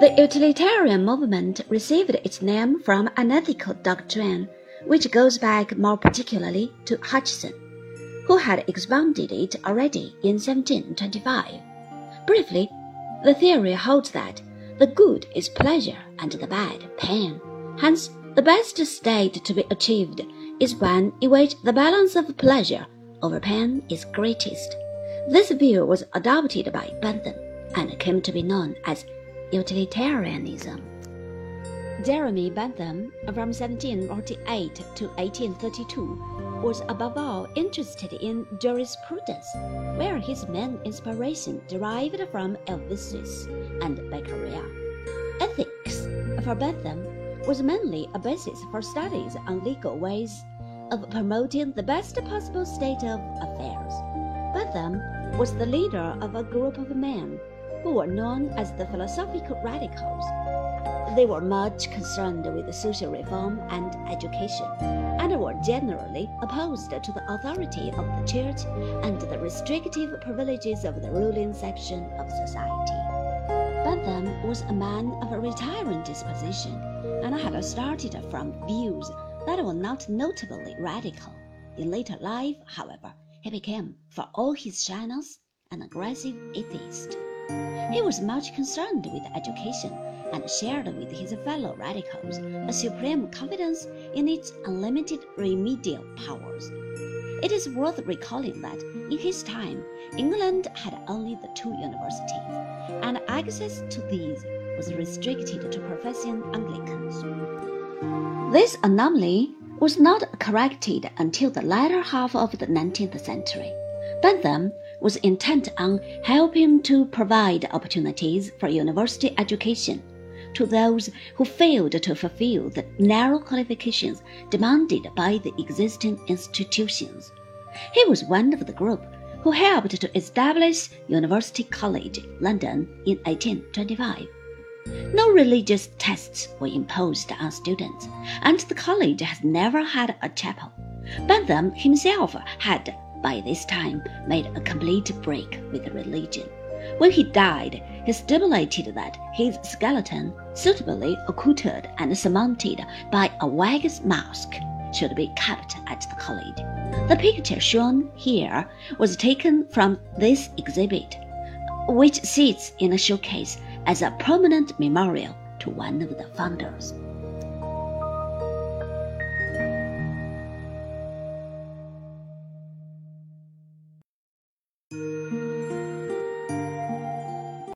The utilitarian movement received its name from an ethical doctrine which goes back more particularly to Hutcheson, who had expounded it already in 1725. Briefly, the theory holds that the good is pleasure and the bad pain. Hence, the best state to be achieved is one in which the balance of pleasure over pain is greatest. This view was adopted by Bentham and came to be known as utilitarianism. Jeremy Bentham, from 1748 to 1832, was above all interested in jurisprudence, where his main inspiration derived from Helvetius and Beccaria. Ethics, for Bentham, was mainly a basis for studies on legal ways of promoting the best possible state of affairs. Bentham was the leader of a group of men who were known as the philosophical radicals. They were much concerned with social reform and education, and were generally opposed to the authority of the church and the restrictive privileges of the ruling section of society. Bentham was a man of a retiring disposition, and had started from views that were not notably radical. In later life, however, he became, for all his shyness, an aggressive atheist. He was much concerned with education and shared with his fellow radicals a supreme confidence in its unlimited remedial powers. It is worth recalling that in his time, England had only the two universities, and access to these was restricted to professing Anglicans. This anomaly was not corrected until the latter half of the 19th century. Bentham was intent on helping to provide opportunities for university education to those who failed to fulfill the narrow qualifications demanded by the existing institutions. He was one of the group who helped to establish University College, London, in 1825. No religious tests were imposed on students, and the college has never had a chapel. Bentham himself had by this time made a complete break with religion. When he died, he stipulated that his skeleton, suitably accoutred and surmounted by a wax mask, should be kept at the college. The picture shown here was taken from this exhibit, which sits in a showcase as a permanent memorial to one of the founders.